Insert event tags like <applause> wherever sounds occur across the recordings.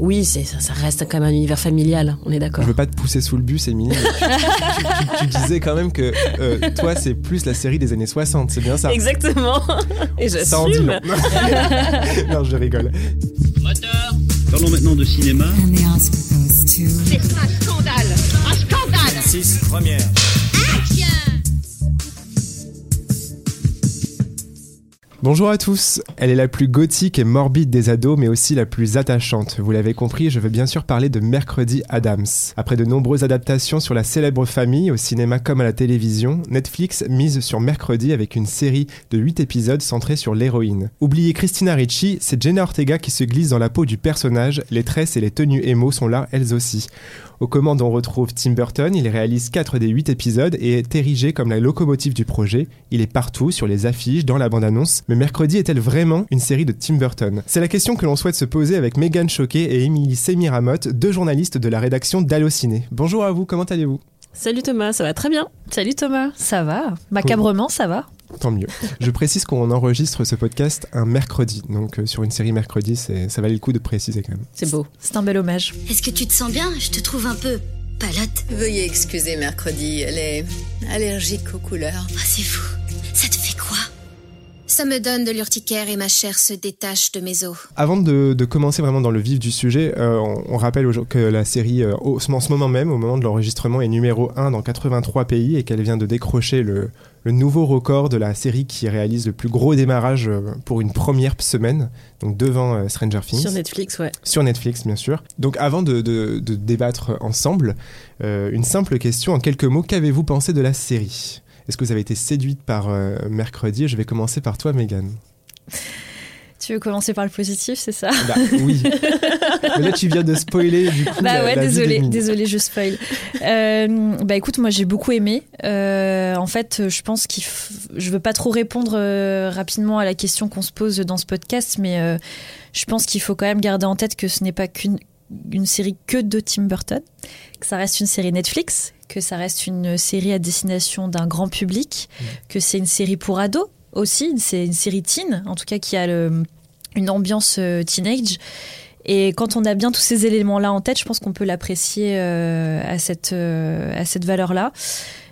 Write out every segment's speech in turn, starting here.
Oui, c'est ça, ça reste quand même un univers familial, on est d'accord. Je veux pas te pousser sous le bus, Émilie. tu, tu- tu- tu disais quand même que euh, toi, c'est plus la série des années 60, c'est bien ça? Exactement. Et Ça en dit j'assume. long. <laughs> non, je rigole. Moteur Parlons maintenant de cinéma. C'est un scandale Un scandale 6 première. Bonjour à tous. Elle est la plus gothique et morbide des ados, mais aussi la plus attachante. Vous l'avez compris, je veux bien sûr parler de Mercredi Adams. Après de nombreuses adaptations sur la célèbre famille, au cinéma comme à la télévision, Netflix mise sur Mercredi avec une série de 8 épisodes centrés sur l'héroïne. Oubliez Christina Ricci, c'est Jenna Ortega qui se glisse dans la peau du personnage, les tresses et les tenues émo sont là elles aussi. Aux commandes, on retrouve Tim Burton. Il réalise 4 des 8 épisodes et est érigé comme la locomotive du projet. Il est partout, sur les affiches, dans la bande-annonce. Mais Mercredi est-elle vraiment une série de Tim Burton? C'est la question que l'on souhaite se poser avec Megan Choquet et Émilie Semiramotte, deux journalistes de la rédaction d'Allociné. Bonjour à vous, comment allez-vous? Salut Thomas, ça va très bien. Salut Thomas, ça va? Macabrement, ça va? Tant mieux. Je précise qu'on enregistre ce podcast un mercredi. Donc euh, sur une série mercredi, ça valait le coup de préciser quand même. C'est beau. C'est un bel hommage. Est-ce que tu te sens bien? Je te trouve un peu palote. Veuillez excuser mercredi, elle est allergique aux couleurs. Ah, c'est fou. Ça te fait quoi? Ça me donne de l'urticaire et ma chair se détache de mes os. Avant de, de commencer vraiment dans le vif du sujet, euh, on, on rappelle que la série, euh, au- en ce moment même, au moment de l'enregistrement, est numéro 1 dans 83 pays et qu'elle vient de décrocher le, le nouveau record de la série qui réalise le plus gros démarrage euh, pour une première semaine, donc devant euh, Stranger Things. Sur Netflix, ouais. Sur Netflix, bien sûr. Donc avant de, de- de débattre ensemble, euh, une simple question en quelques mots, qu'avez-vous pensé de la série? Est-ce que vous avez été séduite par euh, Mercredi? Je vais commencer par toi, Megan. Tu veux commencer par le positif, c'est ça Bah oui. Mais là, tu viens de spoiler du coup. Bah ouais, désolé, désolé, je spoil. Euh, bah écoute, moi j'ai beaucoup aimé. Euh, en fait, je pense qu'il, f- je veux pas trop répondre euh, rapidement à la question qu'on se pose dans ce podcast, mais je pense qu'il faut quand même garder en tête que ce n'est pas qu'une une série que de Tim Burton, que ça reste une série Netflix, que ça reste une série à destination d'un grand public, que c'est une série pour ados aussi, c'est une série teen, en tout cas qui a le- une ambiance euh, teenage. Et quand on a bien tous ces éléments-là en tête, je pense qu'on peut l'apprécier euh, à cette, euh, à cette valeur-là.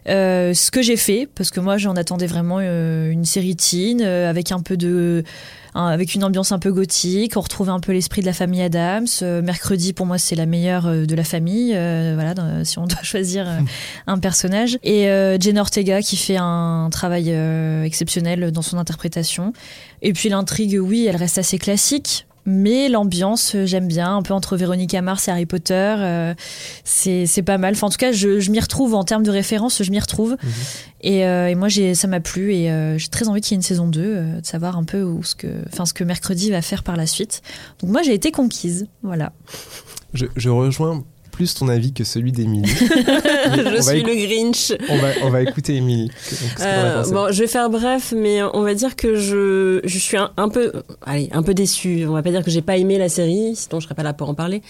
Euh, ce que j'ai fait, parce que moi j'en attendais vraiment euh, une série teen euh, avec un peu de, un- avec une ambiance un peu gothique. On retrouve un peu l'esprit de la famille Adams. Euh, mercredi pour moi c'est la meilleure euh, de la famille. euh, voilà, dans- <laughs> si on doit choisir <laughs> un personnage. Et euh, Jenna Ortega qui fait un travail euh, exceptionnel dans son interprétation. Et puis l'intrigue, oui, elle reste assez classique. Mais l'ambiance, euh, j'aime bien, un peu entre Véronica Mars et Harry Potter, euh, c'est c'est pas mal. Enfin, en tout cas, je, je m'y retrouve en termes de référence, je m'y retrouve. Et, euh, et moi, j'ai- ça m'a plu et euh, j'ai très envie qu'il y ait une saison 2, euh, de savoir un peu où ce que, enfin, ce que Mercredi va faire par la suite. Donc moi, j'ai été conquise, voilà. Je, je rejoins plus ton avis que celui d'Émilie. <laughs> je suis le Grinch. on, va, on va écouter Émilie. Euh, bon, je vais faire bref, mais on va dire que je, je suis un, un peu, allez, un peu déçue. On va pas dire que j'ai pas aimé la série, sinon je serais pas là pour en parler.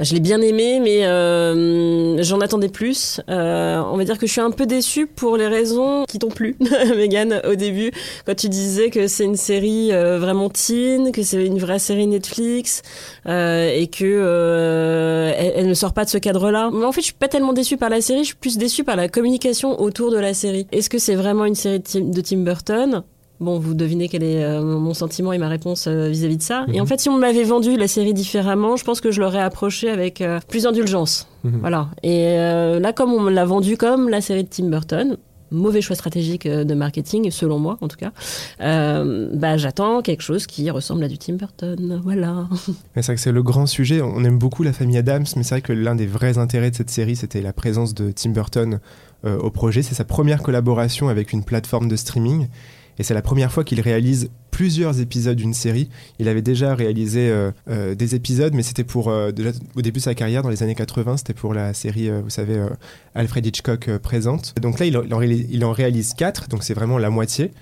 Je l'ai bien aimée, mais euh, j'en attendais plus. Euh, on va dire que je suis un peu déçue pour les raisons qui t'ont plu, <laughs> Megan, au début, quand tu disais que c'est une série euh, vraiment teen, que c'est une vraie série Netflix, et que euh, elle, elle ne sort pas de ce cadre-là. Mais en fait, je suis pas tellement déçue par la série, je suis plus déçue par la communication autour de la série. Est-ce que c'est vraiment une série de Tim, de Tim Burton? Bon, vous devinez quel est euh, mon sentiment et ma réponse euh, vis-à-vis de ça. Et en fait, si on m'avait vendu la série différemment, je pense que je l'aurais approché avec euh, plus d'indulgence. Mhm. Voilà. Et là, comme on me l'a vendu comme la série de Tim Burton, mauvais choix stratégique euh, de marketing, selon moi en tout cas, euh, bah, j'attends quelque chose qui ressemble à du Tim Burton. Voilà. <laughs> C'est vrai que c'est le grand sujet. On aime beaucoup la famille Adams, mais c'est vrai que l'un des vrais intérêts de cette série, c'était la présence de Tim Burton euh, au projet. C'est sa première collaboration avec une plateforme de streaming. Et c'est la première fois qu'il réalise plusieurs épisodes d'une série. Il avait déjà réalisé euh, euh, des épisodes, mais c'était pour, euh, déjà au début de sa carrière, dans les années 80, c'était pour la série, vous savez, Alfred Hitchcock présente. Donc là, il en, il en réalise- il en réalise quatre, donc c'est vraiment la moitié.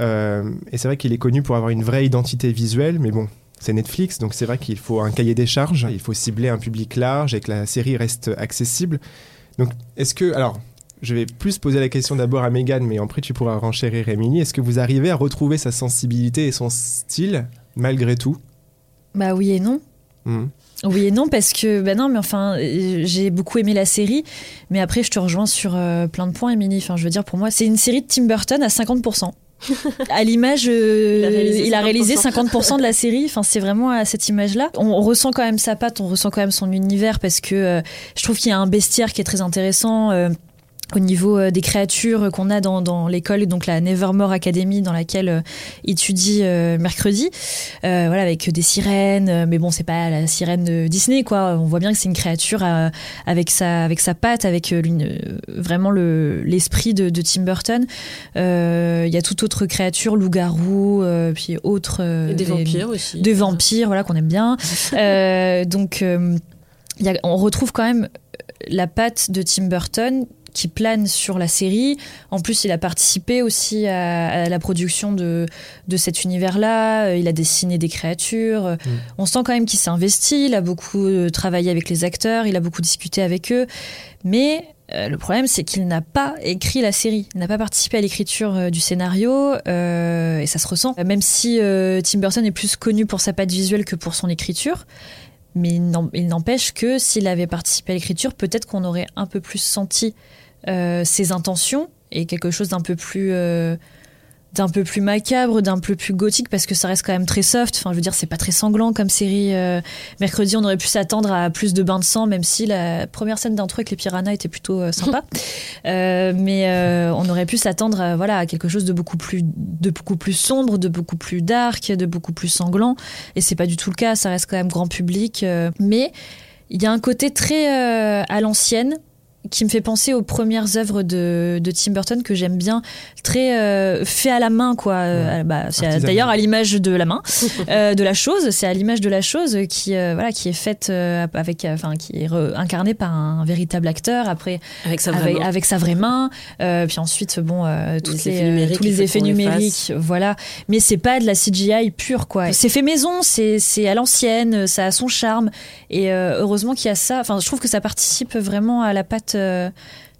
Et c'est vrai qu'il est connu pour avoir une vraie identité visuelle, mais bon, c'est Netflix, donc c'est vrai qu'il faut un cahier des charges, il faut cibler un public large et que la série reste accessible. Donc, est-ce que, alors, je vais plus poser la question d'abord à Megan, mais après tu pourras renchérir Émilie. Est-ce que vous arrivez à retrouver sa sensibilité et son style malgré tout? Bah oui et non. Mhm. Oui et non parce que ben non mais enfin j'ai beaucoup aimé la série mais après je te rejoins sur euh, plein de points Émilie enfin je veux dire pour moi c'est une série de Tim Burton à 50%. <laughs> à l'image euh, Il a réalisé il a réalisé 50%. 50% de la série enfin c'est vraiment à cette image là on, on ressent quand même sa patte on ressent quand même son univers parce que euh, je trouve qu'il y a un bestiaire qui est très intéressant euh, au niveau euh, des créatures qu'on a dans, dans l'école, donc la Nevermore Academy dans laquelle euh, étudie euh, mercredi, euh, voilà avec des sirènes, mais bon c'est pas la sirène de Disney quoi. On voit bien que c'est une créature avec sa avec sa patte, avec vraiment le l'esprit de, de Tim Burton. Il y a toute autre créature, loup-garou, puis autres Et des vampires aussi. de vampires, voilà qu'on aime bien. <laughs> Donc, il y a- on retrouve quand même la patte de Tim Burton qui plane sur la série. En plus, il a participé aussi à, à la production de, de cet univers-là. Euh, Il a dessiné des créatures. Euh, On sent quand même qu'il s'est investi. Il a beaucoup euh, travaillé avec les acteurs. Il a beaucoup discuté avec eux. Mais euh, le problème, c'est qu'il n'a pas écrit la série. Il n'a pas participé à l'écriture euh, du scénario. euh, et ça se ressent. Même si Tim Burton est plus connu pour sa patte visuelle que pour son écriture. Mais il n'empêche que s'il avait participé à l'écriture, peut-être qu'on aurait un peu plus senti ses intentions et quelque chose d'un peu plus euh, d'un peu plus macabre, d'un peu plus gothique parce que ça reste quand même très soft. Enfin, je veux dire, c'est pas très sanglant comme série. euh, mercredi, on aurait pu s'attendre à plus de bains de sang, même si la première scène d'intro avec les piranhas était plutôt euh, sympa. <laughs> Euh, mais euh, on aurait pu s'attendre à, voilà, à quelque chose de beaucoup plus de beaucoup plus sombre, de beaucoup plus dark, de beaucoup plus sanglant. Et c'est pas du tout le cas. Ça reste quand même grand public. euh, mais il y a un côté très euh, à l'ancienne qui me fait penser aux premières œuvres de, de Tim Burton que j'aime bien, très euh, fait à la main quoi. Euh, bah, c'est d'ailleurs à l'image de la main, <laughs> euh, de la chose. C'est à l'image de la chose qui euh, voilà qui est faite euh, avec, enfin qui est incarnée par un véritable acteur. Après Avec sa vraie avec, main. avec sa vraie main. Euh, puis ensuite, bon, euh, toutes Les les, effets numériques tous les effets voilà. Mais c'est pas de la CGI pure, quoi. C'est fait maison, c'est c'est à l'ancienne, ça a son charme. Et euh, heureusement qu'il y a ça. Enfin, je trouve que ça participe vraiment à la patte. Euh,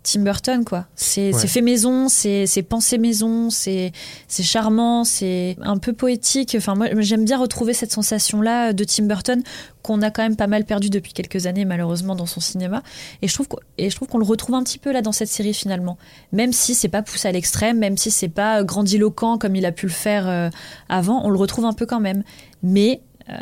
Tim Burton, quoi. C'est Ouais. fait maison, c'est pensé maison, c'est charmant, c'est un peu poétique. Enfin, moi, j'aime bien retrouver cette sensation-là de Tim Burton qu'on a quand même pas mal perdu depuis quelques années, malheureusement, dans son cinéma. Et je trouve qu'on, le retrouve un petit peu là dans cette série finalement. Même si c'est pas poussé à l'extrême, même si c'est pas grandiloquent comme il a pu le faire euh, avant, on le retrouve un peu quand même. Mais euh,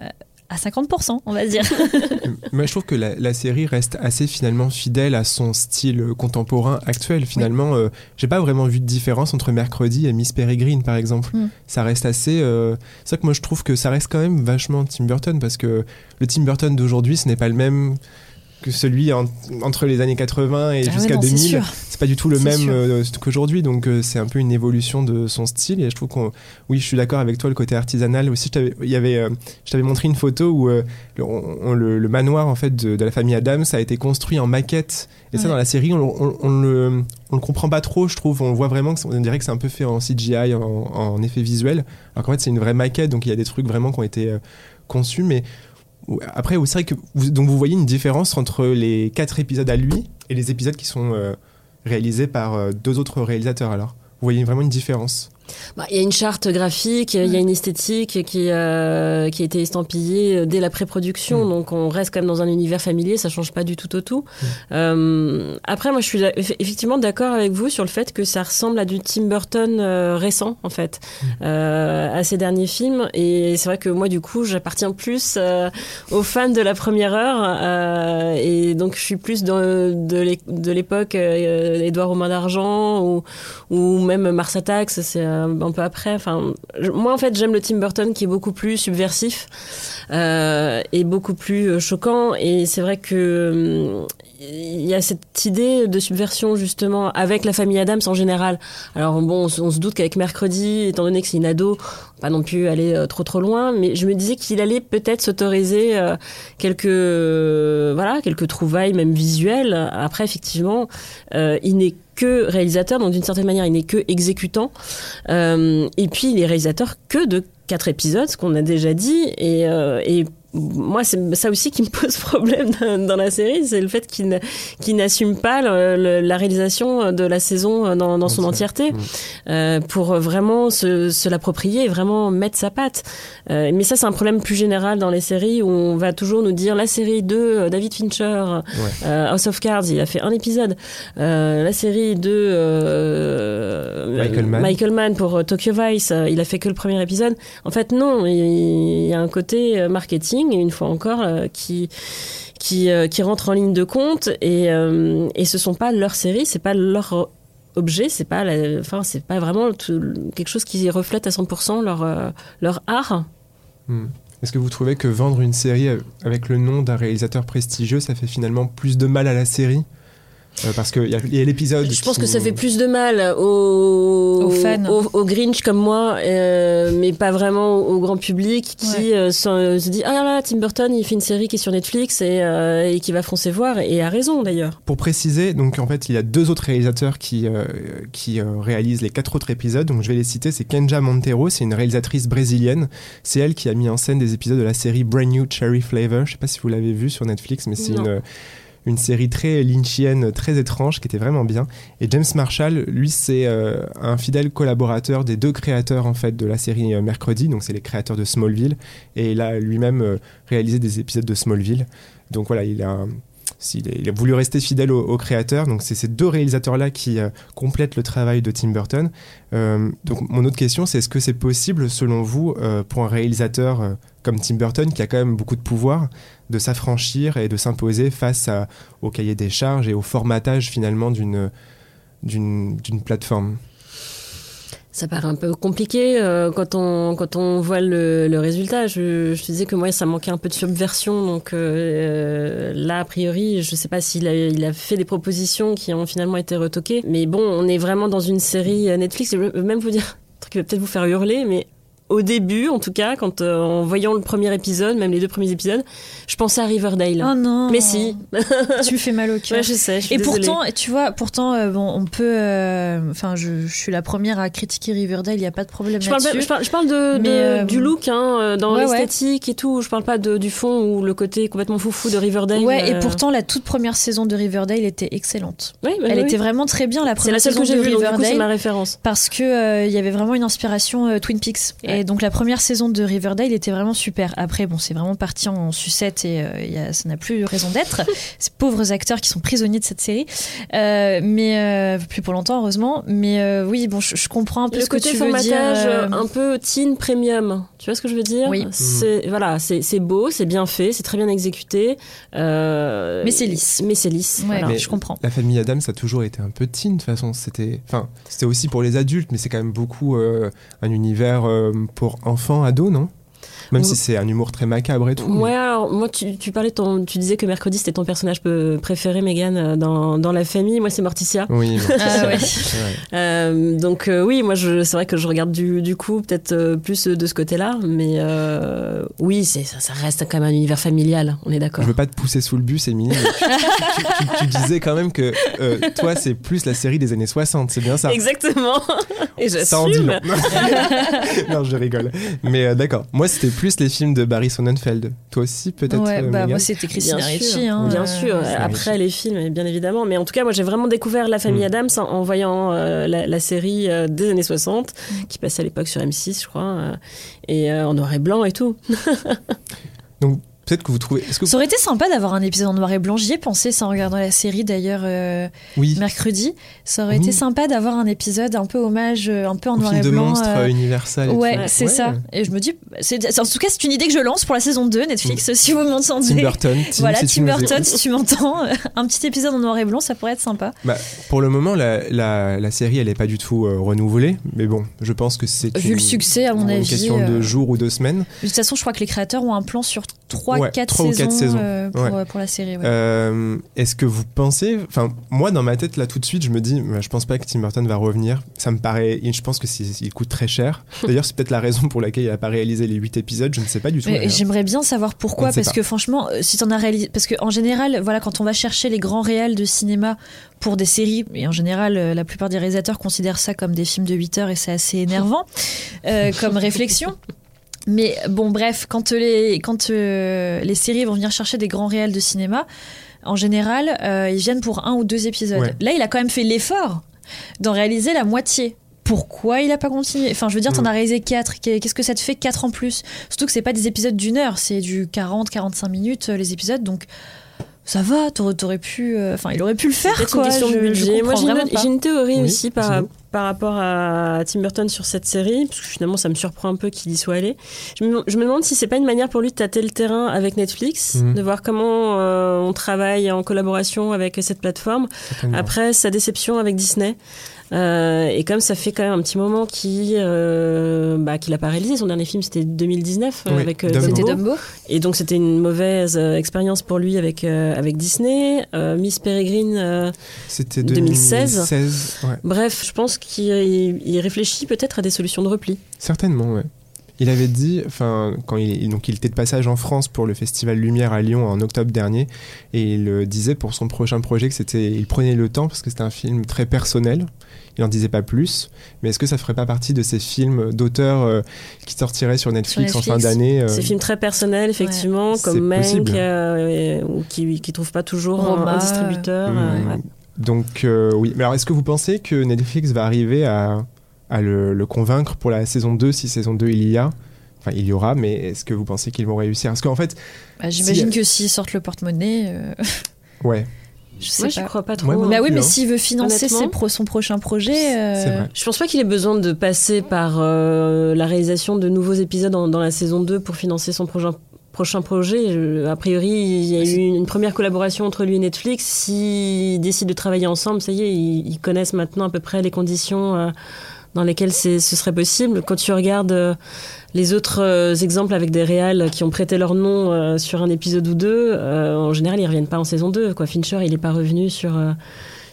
à 50%, on va dire. <laughs> Moi, je trouve que la, la série reste assez finalement fidèle à son style contemporain actuel. Finalement, euh, j'ai pas vraiment vu de différence entre Mercredi et Miss Peregrine, par exemple. Mm. Ça reste assez. euh, C'est ça que moi je trouve que ça reste quand même vachement Tim Burton parce que le Tim Burton d'aujourd'hui, ce n'est pas le même que celui en- entre les années 80 et Ah jusqu'à non, c'est 2000. sûr. C'est pas du tout le même euh, qu'aujourd'hui, donc euh, c'est un peu une évolution de son style. Et je trouve qu'on, oui, je suis d'accord avec toi, le côté artisanal aussi. Je t'avais, avait, euh, je t'avais montré une photo où le, on- on- le, le manoir en fait de, de la famille Adams a été construit en maquette. Et ça, dans la série, on, on, le, on le comprend pas trop. Je trouve, on voit vraiment que on dirait que c'est un peu fait en CGI, en, en effet visuel. Alors qu'en fait, c'est une vraie maquette, donc il y a des trucs vraiment qui ont été conçus, mais après, c'est vrai que vous, donc vous voyez une différence entre les quatre épisodes à lui et les épisodes qui sont euh, réalisés par euh, deux autres réalisateurs. Alors, vous voyez vraiment une différence. Bah, Il y a une charte graphique, il y a une esthétique qui, euh, qui a été estampillée dès la pré-production, Mm. donc on reste quand même dans un univers familier, ça change pas du tout au tout. Euh, après, moi, je suis eff- effectivement d'accord avec vous sur le fait que ça ressemble à du Tim Burton euh, récent, en fait, euh, à ses derniers films. Et c'est vrai que moi, du coup, j'appartiens plus euh, aux fans de la première heure, euh, et donc je suis plus dans, de l'é- de l'époque euh, Édouard Romain d'Argent ou ou même Mars Attacks, c'est euh, un peu après. Enfin, moi en fait j'aime le Tim Burton qui est beaucoup plus subversif euh, et beaucoup plus euh, choquant. Et c'est vrai que il y a cette idée de subversion justement avec la famille Adams en général. Alors bon, on, se- doute qu'avec Mercredi, étant donné que c'est une ado, pas non plus aller euh, trop trop loin, mais je me disais qu'il allait peut-être s'autoriser euh, quelques voilà quelques trouvailles même visuelles. Après effectivement, euh, il n'est que réalisateur, donc d'une certaine manière, il n'est que exécutant. Et puis, il est réalisateur que de quatre épisodes, ce qu'on a déjà dit. Et, et moi, c'est ça aussi qui me pose <laughs> problème dans, la série, c'est le fait qu'il n'a- qu'il n'assume pas le- le- la réalisation de la saison dans, dans son entièreté euh, pour vraiment se, se l'approprier et vraiment mettre sa patte. Euh, mais ça, c'est un problème plus général dans les séries où on va toujours nous dire la série de euh, David Fincher, euh, House of Cards, il a fait un épisode. La série de euh, Michael Mann. Michael Mann pour Tokyo Vice, il a fait que le premier épisode. En fait, non, il il y a un côté euh, marketing, une fois encore, euh, qui qui, euh, qui rentre en ligne de compte et, euh, et ce sont pas leurs séries, c'est pas leur objet, c'est pas, la- enfin, pas vraiment quelque chose qui reflète à 100% leur, leur art. Hmm. Est-ce que vous trouvez que vendre une série avec le nom d'un réalisateur prestigieux, ça fait finalement plus de mal à la série? Euh, Parce qu'il y y a l'épisode. Je pense que ça fait plus de mal aux, Aux fans. aux, aux Grinch comme moi, euh, mais pas vraiment au, grand public qui euh, se, se dit Ah là là, Tim Burton, il fait une série qui est sur Netflix et, euh, et qui va foncer voir, et a raison d'ailleurs. Pour préciser, donc en fait, il y a deux autres réalisateurs qui, euh, qui euh, réalisent les quatre autres épisodes. Donc je vais les citer. C'est Kenja Montero, c'est une réalisatrice brésilienne. C'est elle qui a mis en scène des épisodes de la série Brand New Cherry Flavor. Je sais pas si vous l'avez vu sur Netflix, mais c'est une une série très lynchienne, très étrange, qui était vraiment bien. Et James Marshall, lui, c'est euh, un fidèle collaborateur des deux créateurs en fait de la série euh, Mercredi. Donc c'est les créateurs de Smallville. Et il a lui-même euh, réalisé des épisodes de Smallville. Donc voilà, il a voulu rester fidèle au, au créateur. Donc c'est ces deux réalisateurs-là qui complètent le travail de Tim Burton. Donc mon autre question, c'est est-ce que c'est possible, selon vous, pour un réalisateur comme Tim Burton, qui a quand même beaucoup de pouvoir, de s'affranchir et de s'imposer face au cahier des charges et au formatage finalement d'une d'une d'une plateforme Ça paraît un peu compliqué euh, quand, on, quand on voit le, le résultat. Je, je te disais que moi, ça manquait un peu de subversion. Donc euh, là, a priori, je ne sais pas s'il a, il a fait des propositions qui ont finalement été retoquées. Mais bon, on est vraiment dans une série euh, Netflix. Je vais même vous dire un truc qui va peut-être vous faire hurler, mais au début, en tout cas, quand euh, en voyant le premier épisode, même les deux premiers épisodes, je pensais à Riverdale. Oh non. Mais si. <laughs> tu me fais mal au cœur. Ouais, je sais. je suis Et désolée. pourtant, tu vois, pourtant, euh, bon, on peut. euh, Enfin, je, je suis la première à critiquer Riverdale. Il y a pas de problème Je parle, pas- je parle, je parle de, Mais, de- du look, hein, dans ouais, ouais. l'esthétique et tout. Je parle pas de, du fond ou le côté complètement foufou de Riverdale. Ouais, et pourtant, la toute première saison de Riverdale était excellente. bah Elle oui. était vraiment très bien, la C'est première la seule saison que j'ai vue, coup, c'est Riverdale. ma référence. parce que il y avait vraiment une inspiration Twin Peaks Ouais. et donc la première saison de Riverdale était vraiment super après bon c'est vraiment parti en sucette et euh, il y a, ça n'a plus raison d'être <laughs> ces pauvres acteurs qui sont prisonniers de cette série Euh, mais euh, plus pour longtemps heureusement mais euh, oui bon je, je comprends un peu Le ce que tu veux dire un peu teen premium, tu vois ce que je veux dire Oui. C'est voilà, c'est c'est beau, c'est bien fait, c'est très bien exécuté. euh, Mais c'est lisse. Mais c'est lisse. ouais, voilà. Mais- je comprends La famille Adams a toujours été un peu teen de toute façon. C'était, enfin, c'était aussi pour les adultes, mais c'est quand même beaucoup euh, un univers euh, pour enfants, ados, non? Même si c'est un humour très macabre et tout. Ouais, alors moi tu, tu parlais ton, tu disais que mercredi c'était ton personnage préféré, Megan, euh, dans, dans la famille. Moi c'est Morticia. Oui. <laughs> bon, Ah ouais. Euh, donc euh, oui, moi je, c'est vrai que je regarde du, du coup peut-être euh, plus de ce côté-là, mais euh, oui, c'est ça, ça reste quand même un univers familial. On est d'accord. Je veux pas te pousser sous le bus, Émilie. tu, tu- tu- tu disais quand même que euh, toi, c'est plus la série des années 60, c'est bien ça Exactement. <laughs> Et Ça en dit j'assume. long. <laughs> non, je rigole. Mais euh, d'accord. Moi, c'était plus les films de Barry Sonnenfeld. Toi aussi, peut-être ouais euh, bah moi c'était Christina Bien Ricci sûr, hein, bien euh, sûr. c'est Après Ricci. les films, bien évidemment. Mais en tout cas, moi, j'ai vraiment découvert la famille Mm. Adams en, en voyant euh, la, la série euh, des années 60, qui passait à l'époque sur M6, je crois, euh, et euh, en noir et blanc et tout. <laughs> Donc, peut-être que vous trouvez. Ça aurait été sympa d'avoir un épisode en noir et blanc j'y ai pensé ça en regardant la série d'ailleurs euh, oui, mercredi. Ça aurait Oui. été sympa d'avoir un épisode un peu hommage, euh, un peu en au noir film et de blanc. monstres euh, Universal. et Ouais, c'est ça. Et je me dis, en tout cas, c'est une idée que je lance pour la saison 2, Netflix, si vous m'entendez. Tim Burton. Tim, voilà, si Tim Burton, si tu m'entends, <laughs> un petit épisode en noir et blanc, ça pourrait être sympa. Bah, pour le moment, la, la, la série, elle n'est pas du tout euh, renouvelée. Mais bon, je pense que c'est. Vu une- le succès, à mon une avis, question de jours ou de semaines. De toute façon, je crois que les créateurs ont un plan sur 3-4 Ouais, trois ou saisons, quatre saisons. euh, pour, Ouais. pour la série. ouais. Euh, Est-ce que vous pensez, enfin moi dans ma tête là tout de suite je me dis, je pense pas que Tim Burton va revenir. Ça me paraît, je pense que il coûte très cher. <laughs> D'ailleurs c'est peut-être la raison pour laquelle il a pas réalisé les 8 épisodes. Je ne sais pas du tout. J'aimerais bien savoir pourquoi, parce pas. que franchement, euh, si t'en as réalisé, parce qu'en général, voilà, quand on va chercher les grands réals de cinéma pour des séries, et en général, la plupart des réalisateurs considèrent ça comme des films de 8 heures et c'est assez énervant euh, comme réflexion. <laughs> Mais bon, bref, quand les, quand, euh, les séries vont venir chercher des grands réels de cinéma, en général, euh, ils viennent pour un ou deux épisodes. Ouais. Là, il a quand même fait l'effort d'en réaliser la moitié. Pourquoi il a pas continué? Enfin, je veux dire, t'en Mm. as réalisé 4. Qu'est-ce que ça te fait 4 en plus? Surtout que c'est pas des épisodes d'une heure, c'est du 40-45 minutes euh, les épisodes, donc ça va, t'aurais pu. euh, Enfin, il aurait pu le faire, quoi. une question je- de je budget. Moi, comprends j'ai une, théorie Oui, aussi par. Par rapport à Tim Burton sur cette série, parce que finalement, ça me surprend un peu qu'il y soit allé. Je me, je me demande si c'est pas une manière pour lui de tâter le terrain avec Netflix, Mhm. de voir comment euh, on travaille en collaboration avec cette plateforme. Après sa déception avec Disney. Euh, et comme ça fait quand même un petit moment qu'il euh, bah, qu'il a pas réalisé son dernier film, c'était 2019 euh, Oui, avec euh, Dumbo. C'était Dumbo. Et donc c'était une mauvaise euh, expérience pour lui avec euh, avec Disney. Euh, Miss Peregrine. euh, C'était 2016. 2016. ouais. bref, je pense qu'il il réfléchit peut-être à des solutions de repli. Certainement, ouais. Il avait dit, enfin, quand il, donc il était de passage en France pour le festival Lumière à Lyon en octobre dernier, et il disait pour son prochain projet que c'était, il prenait le temps parce que c'était un film très personnel. Il n'en disait pas plus, mais est-ce que ça ferait pas partie de ces films d'auteurs euh, qui sortiraient sur Netflix, en fin d'année euh, Ces films très personnels, effectivement, comme Mank, euh, ou qui qui trouvent pas toujours un- Roma, un, distributeur. Ouais. Donc euh, oui, mais alors est-ce que vous pensez que Netflix va arriver à, à le, le convaincre pour la saison 2 si saison 2 il y a Enfin, il y aura, mais est-ce que vous pensez qu'ils vont réussir? Parce qu'en fait, Bah, J'imagine Si- que s'ils sortent le porte-monnaie, euh, ouais, <laughs> je sais Moi, je crois pas trop. Ouais, Bah oui, plus, mais hein. s'il veut financer ses pro- son prochain projet, euh, c'est vrai. Je pense pas qu'il ait besoin de passer par euh, la réalisation de nouveaux épisodes dans, dans la saison 2 pour financer son prochain prochain projet. Je- a priori, il y a eu une, une première collaboration entre lui et Netflix. S'ils décident de travailler ensemble, ça y est, ils, ils connaissent maintenant à peu près les conditions euh, dans lesquelles c'est- ce serait possible. Quand tu regardes euh, les autres euh, exemples avec des réals qui ont prêté leur nom euh, sur un épisode ou deux, en général, ils reviennent pas en saison 2. Quoi. Fincher, il est pas revenu sur...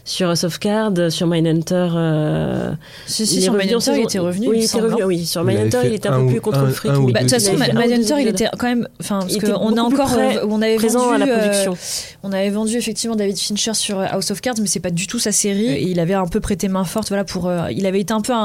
sur Softcard, sur Mindhunter, euh, si, si, il sur Mindhunter, il était revenu. Oui, il il était revenu. Oui, sur Il Mindhunter, fait il était un un peu plus contre un- le fric. Bah, de toute façon, il Mindhunter, il était quand même. Enfin, parce Il qu'on a encore. euh, on avait présent vendu, à la euh, production. on avait vendu effectivement David Fincher sur euh, House of Cards, mais c'est pas du tout sa série. Et il avait un peu prêté main forte, voilà, pour. euh, il avait été un peu un.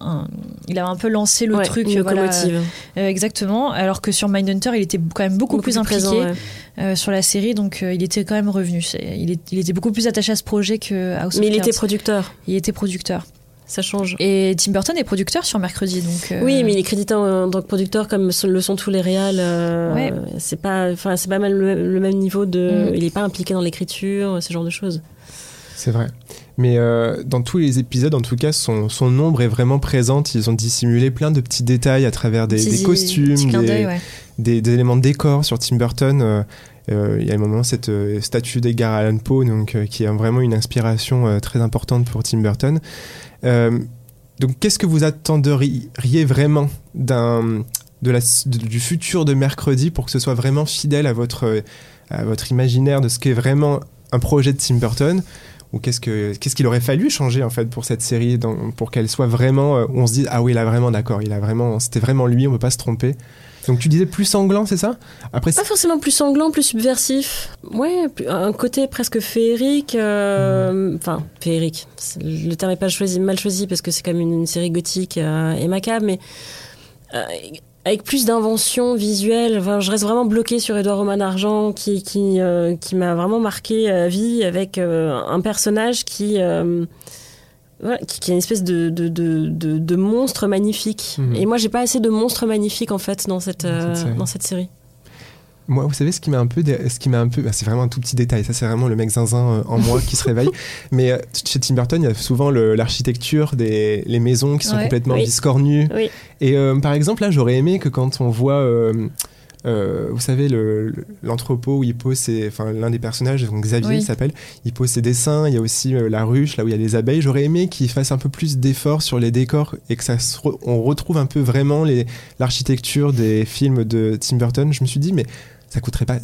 un- il avait un peu lancé le Ouais, truc. une voilà, locomotive. euh, exactement. Alors que sur Mindhunter, il était quand même beaucoup, plus impliqué présent, ouais. Euh, sur la série, donc euh, il était quand même revenu. Il, est- il était beaucoup plus attaché à ce projet que House Mais of il Cards. était producteur, Il était producteur. ça change. Et Tim Burton est producteur sur mercredi, donc. euh, Oui, mais il est crédité en, en tant que producteur comme le sont tous les réals. euh, Ouais. C'est pas, enfin, c'est pas mal le, le même niveau de. Mm. Il est pas impliqué dans l'écriture, ce genre de choses. C'est vrai. Mais euh, dans tous les épisodes, en tout cas, son, son ombre est vraiment présente. Ils ont dissimulé plein de petits détails à travers des, costumes, des, d'œil, ouais. des- des éléments de décor sur Tim Burton. Euh, Il y a moment cette euh, statue d'Edgar Allan Poe, donc euh, qui est vraiment une inspiration euh, très importante pour Tim Burton. Euh, donc, qu'est-ce que vous attenderiez vraiment d'un de la, du futur de mercredi pour que ce soit vraiment fidèle à votre euh, à votre imaginaire de ce qu'est vraiment un projet de Tim Burton? Ou qu'est-ce que qu'est-ce qu'il aurait fallu changer en fait pour cette série pour qu'elle soit vraiment euh, on se dise ah oui là vraiment d'accord il a vraiment c'était vraiment lui on peut pas se tromper donc tu disais plus sanglant c'est ça après Pas forcément plus sanglant, plus subversif. Ouais, un côté presque féerique. euh, Enfin, féerique. Le terme est pas choisi, mal choisi parce que c'est quand même une, une série gothique euh, et macabre, mais euh, avec plus d'invention visuelle. Enfin, je reste vraiment bloquée sur Edouard Roman Argent qui, qui, qui m'a vraiment marqué à vie avec un personnage qui. Voilà, qui, qui est une espèce de, de, de, de, de monstre magnifique. Mhm. Et moi, j'ai pas assez de monstres magnifiques en fait dans cette, Dans cette euh, série. dans cette série. Moi, vous savez, ce qui m'a un peu, ce qui m'a un peu, bah, c'est vraiment un tout petit détail. Ça, c'est vraiment le mec zinzin euh, en moi qui se réveille. <laughs> Mais euh, chez Tim Burton, il y a souvent le- l'architecture des les maisons qui sont Ouais. complètement Oui. biscornues. Oui. Et euh, par exemple, là, j'aurais aimé que quand on voit, euh, euh, vous savez, le- le- l'entrepôt où il pose ses, enfin, l'un des personnages, donc Xavier, Oui. il s'appelle, il pose ses dessins. Il y a aussi euh, la ruche, là où il y a les abeilles. J'aurais aimé qu'il fasse un peu plus d'efforts sur les décors et que ça, se re- on retrouve un peu vraiment l'architecture des films de Tim Burton. Je me suis dit, mais ça coûterait pas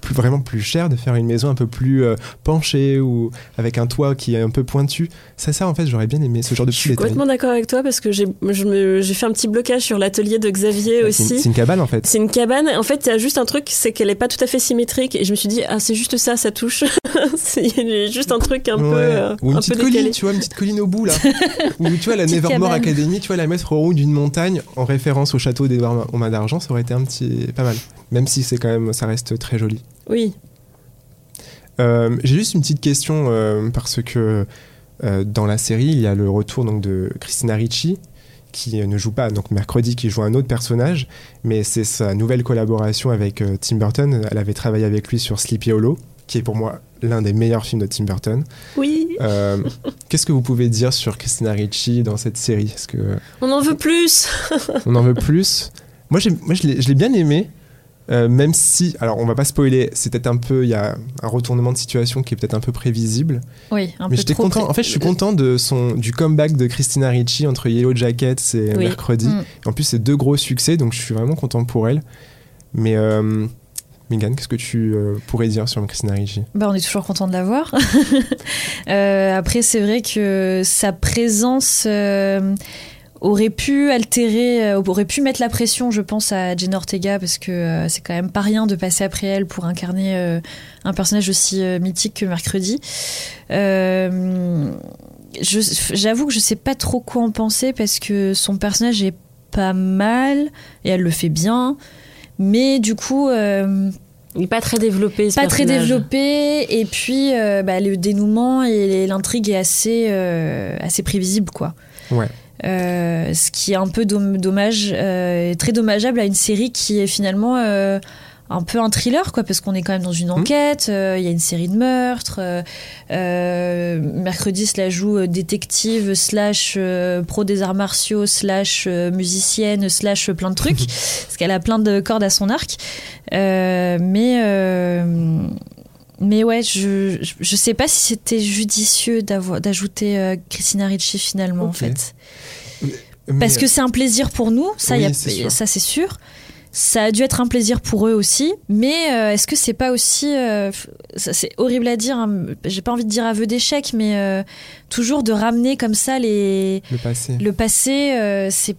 plus, vraiment plus cher de faire une maison un peu plus euh, penchée ou avec un toit qui est un peu pointu. Ça, ça en fait, j'aurais bien aimé ce genre de Je petits suis complètement d'accord avec toi parce que j'ai je fait un petit blocage sur l'atelier de Xavier Bah, C'est aussi. c'est une cabane en fait. C'est une cabane. En fait, il y a juste un truc, c'est qu'elle est pas tout à fait symétrique. Et je me suis dit, ah, c'est juste ça, ça touche. <laughs> c'est juste un truc un peu, euh, Ou une un petite peu colline, décalé. tu vois, une petite colline au bout là. <laughs> Ou tu vois, la Nevermore. Academy, tu vois, la mettre au haut d'une montagne en référence au château d'Edouard aux mains d'argent, ça aurait été un petit. pas mal. Même si c'est quand même, ça reste très joli. Oui. Euh, J'ai juste une petite question euh, parce que euh, dans la série, il y a le retour donc de Christina Ricci qui ne joue pas donc mercredi qui joue un autre personnage mais c'est sa nouvelle collaboration avec Tim Burton elle avait travaillé avec lui sur Sleepy Hollow qui est pour moi l'un des meilleurs films de Tim Burton Oui. Euh, qu'est-ce que vous pouvez dire sur Christina Ricci dans cette série? Est-ce que On en veut plus. on en veut plus? Moi, j'ai- moi je l'ai je l'ai bien aimé euh, même si, alors on va pas spoiler, c'est peut-être un peu, il y a un retournement de situation qui est peut-être un peu prévisible. Oui, un mais peu j'étais trop content. En fait, je suis content de son du comeback de Christina Ricci entre Yellow Jackets et Oui. Mercredi. Mm. En plus, c'est deux gros succès, donc je suis vraiment content pour elle. Mais euh, Megan, qu'est-ce que tu euh, pourrais dire sur Christina Ricci? Bah, on est toujours content de la voir. <laughs> Après, c'est vrai que sa présence aurait pu altérer, euh, aurait pu mettre la pression, je pense, à Jenna Ortega, parce que euh, c'est quand même pas rien de passer après elle pour incarner euh, un personnage aussi euh, mythique que Mercredi. Euh, J'avoue que je sais pas trop quoi en penser, parce que son personnage est pas mal, et elle le fait bien. Mais du coup, euh, Il est pas très développé. Ce pas très développé et puis euh, bah, le dénouement et l'intrigue est assez euh, assez prévisible quoi Ouais. Euh, ce qui est un peu dom- dommage euh, très dommageable à une série qui est finalement euh, un peu un thriller quoi parce qu'on est quand même dans une enquête euh, il y a une série de meurtres mercredi se la joue détective slash pro des arts martiaux slash musicienne slash plein de trucs <laughs> parce qu'elle a plein de cordes à son arc. Mais mais ouais, je, je, je sais pas si c'était judicieux d'avoir d'ajouter euh, Christina Ricci finalement en fait. Mais, Parce que c'est un plaisir pour nous, ça, Oui, y a- c'est sûr. ça c'est sûr. Ça a dû être un plaisir pour eux aussi, mais euh, est-ce que c'est pas aussi, euh, c'est horrible à dire, hein, j'ai pas envie de dire aveu d'échec, mais euh, toujours de ramener comme ça les, le passé. le passé, euh, c'est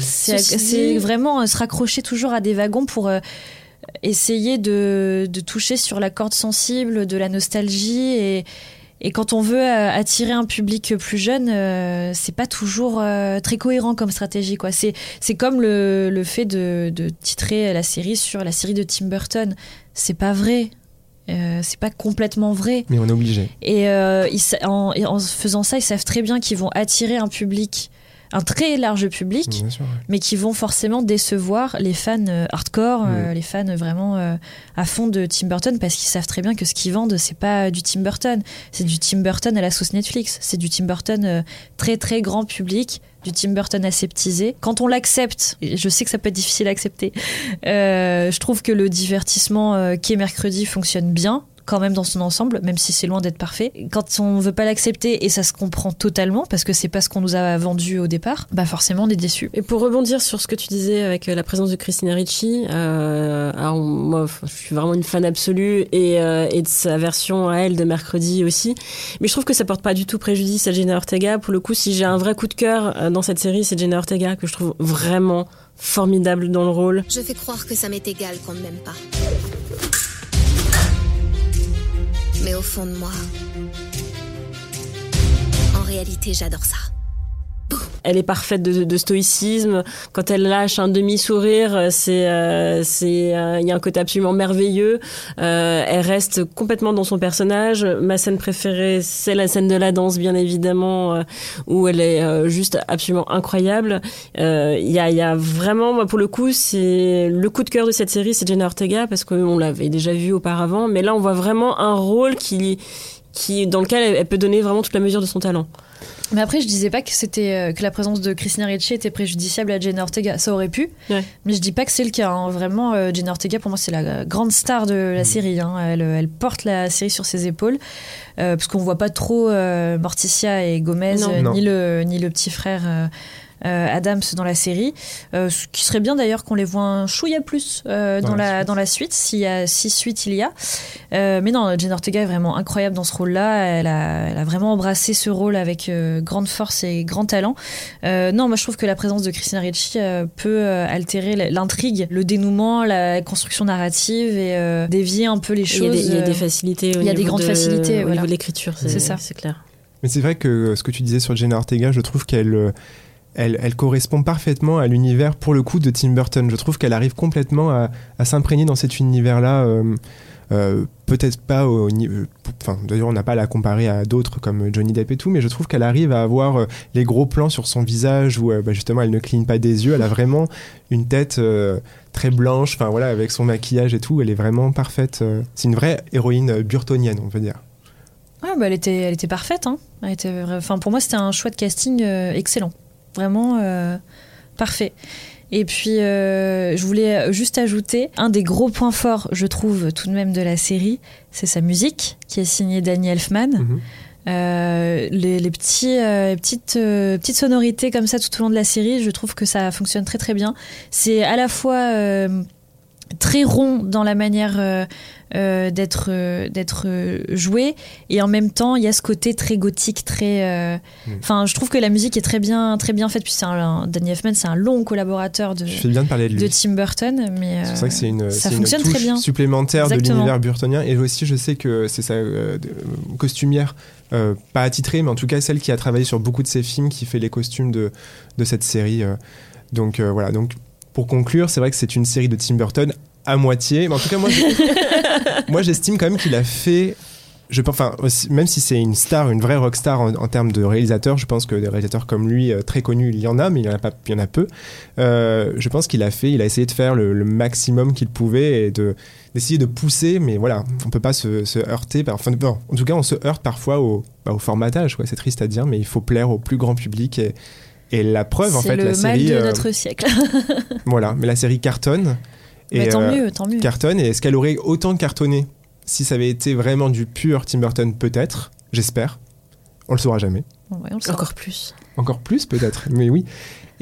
c'est vraiment euh, se raccrocher toujours à des wagons pour euh, essayer de, de toucher sur la corde sensible de la nostalgie et, et quand on veut euh, attirer un public plus jeune, euh, c'est pas toujours euh, très cohérent comme stratégie. quoi. C'est c'est comme le, le fait de, de titrer la série sur la série de Tim Burton. C'est pas vrai. Euh, c'est pas complètement vrai. Mais on est obligé. Et, euh, ils en, et en faisant ça, ils savent très bien qu'ils vont attirer un public, un très large public, Bien sûr. ouais. mais qui vont forcément décevoir les fans euh, hardcore, euh, les fans vraiment euh, à fond de Tim Burton, parce qu'ils savent très bien que ce qu'ils vendent, c'est pas du Tim Burton, c'est du Tim Burton à la sauce Netflix, c'est du Tim Burton très très grand public, du Tim Burton aseptisé. Quand on l'accepte, je sais que ça peut être difficile à accepter, euh, je trouve que le divertissement euh, qui est mercredi fonctionne bien quand même dans son ensemble, même si c'est loin d'être parfait. Quand on veut pas l'accepter, et ça se comprend totalement, parce que c'est pas ce qu'on nous a vendu au départ, bah forcément on est déçu. Et pour rebondir sur ce que tu disais avec euh, la présence de Christina Ricci, euh, alors moi je suis vraiment une fan absolue et, euh, et de sa version à elle de mercredi aussi. Mais je trouve que ça porte pas du tout préjudice à Jenna Ortega. Pour le coup, si j'ai un vrai coup de cœur dans cette série, c'est Jenna Ortega que je trouve vraiment formidable dans le rôle. Je fais croire que ça m'est égal qu'on ne m'aime pas. Mais au fond de moi, en réalité, j'adore ça. Elle est parfaite de, de stoïcisme. Quand elle lâche un demi-sourire, euh, c'est, euh, c'est, euh, il y a un côté absolument merveilleux. Euh, elle reste complètement dans son personnage. Ma scène préférée, c'est la scène de la danse, bien évidemment, euh, où elle est euh, juste absolument incroyable. Il y, a, il y a vraiment, moi, pour le coup, c'est le coup de cœur de cette série, c'est Jenna Ortega parce qu'on l'avait déjà vu auparavant, mais là, on voit vraiment un rôle qui, qui, dans lequel elle peut donner vraiment toute la mesure de son talent. Mais après, je disais pas que c'était euh, que la présence de Christina Ricci était préjudiciable à Jenna Ortega. Ça aurait pu, Ouais. mais je dis pas que c'est le cas. hein. Vraiment, euh, Jenna Ortega pour moi c'est la grande star de la série. hein. Elle, elle porte la série sur ses épaules euh, parce qu'on voit pas trop euh, Morticia et Gomez, Non. euh, Non. ni le ni le petit frère. Euh, Adams dans la série. Euh, ce qui serait bien d'ailleurs qu'on les voit un chouïa plus euh, dans, Dans la dans la suite, s'il y a six suites il y a. Euh, mais non, Jen Ortega est vraiment incroyable dans ce rôle-là. Elle a, elle a vraiment embrassé ce rôle avec euh, grande force et grand talent. Euh, non, moi je trouve que la présence de Christina Ricci euh, peut euh, altérer l'intrigue, le dénouement, la construction narrative et euh, dévier un peu les Il y, choses. a des, il y a des facilités. au il y a des niveau grandes de- facilités, Au voilà. niveau de l'écriture, C'est ça. C'est clair. Mais c'est vrai que ce que tu disais sur Jenna Ortega, je trouve qu'elle euh, elle, correspond parfaitement à l'univers, pour le coup, de Tim Burton. Je trouve qu'elle arrive complètement à, s'imprégner dans cet univers-là. euh, euh, Peut-être pas au niveau. Enfin, d'ailleurs, on n'a pas à la comparer à d'autres comme Johnny Depp et tout, mais je trouve qu'elle arrive à avoir euh, les gros plans sur son visage où euh, bah, justement elle ne cligne pas des yeux. Elle a vraiment une tête euh, très blanche, enfin voilà, avec son maquillage et tout. Elle est vraiment parfaite. euh, C'est une vraie héroïne euh, burtonienne, on peut dire. Ouais, bah, elle, était, elle était parfaite. Hein. Elle était, enfin, pour moi, c'était un choix de casting euh, excellent. Vraiment euh, parfait. Et puis, euh, je voulais juste ajouter un des gros points forts, je trouve, tout de même de la série, c'est sa musique, qui est signée Danny Elfman. Mhm. Euh, les, les petits, euh, petites, euh, petites sonorités comme ça tout au long de la série, je trouve que ça fonctionne très très bien. C'est à la fois très rond dans la manière euh, euh, d'être euh, d'être joué et en même temps il y a ce côté très gothique très euh, Mm. enfin je trouve que la musique est très bien très bien faite puis c'est un, un- Danny Elfman c'est un long collaborateur de, Je bien de parler de lui. de Tim Burton mais C'est vrai que c'est une, ça une fonctionne touche très bien supplémentaire de l'univers burtonien. Et aussi, je sais que c'est sa costumière, pas attitrée, mais en tout cas celle qui a travaillé sur beaucoup de ses films, qui fait les costumes de, de cette série. Donc voilà. Donc pour conclure, c'est vrai que c'est une série de Tim Burton à moitié. Mais en tout cas, moi, <laughs> moi j'estime quand même qu'il a fait. Je, pense- enfin, même si c'est une star, une vraie rockstar en, en termes de réalisateur, je pense que des réalisateurs comme lui, euh, très connus, il y en a, mais il y en a, pas, il y en a peu. Euh, je pense qu'il a fait, il a essayé de faire le, le maximum qu'il pouvait et de d'essayer de pousser, mais voilà, on peut pas se, se heurter. par- Enfin, bon, en tout cas, on se heurte parfois au, bah, au formatage, quoi. C'est triste à dire, mais il faut plaire au plus grand public et, et la preuve, en c'est fait, le la mal série, de euh, notre siècle <laughs> voilà, mais la série cartonne. mais tant euh, mieux tant mieux cartonne. Et est-ce qu'elle aurait autant cartonné si ça avait été vraiment du pur Tim Burton? Peut-être, j'espère. On le saura jamais. Ouais, on le saura. Encore plus. Encore plus peut-être, mais oui.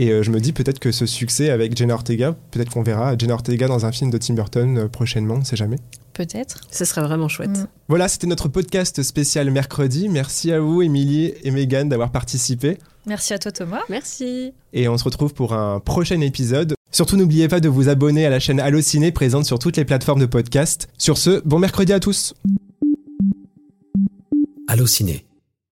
Et euh, je me dis peut-être que ce succès avec Jenna Ortega, peut-être qu'on verra Jenna Ortega dans un film de Tim Burton euh, prochainement, on sait jamais. peut-être Ce serait vraiment chouette. Mm. Voilà, c'était notre podcast spécial mercredi. Merci à vous, Émilie et Megan, d'avoir participé. Merci à toi Thomas Merci. Et on se retrouve pour un prochain épisode. Surtout, n'oubliez pas de vous abonner à la chaîne Allociné, présente sur toutes les plateformes de podcast. Sur ce, bon mercredi à tous. Allociné,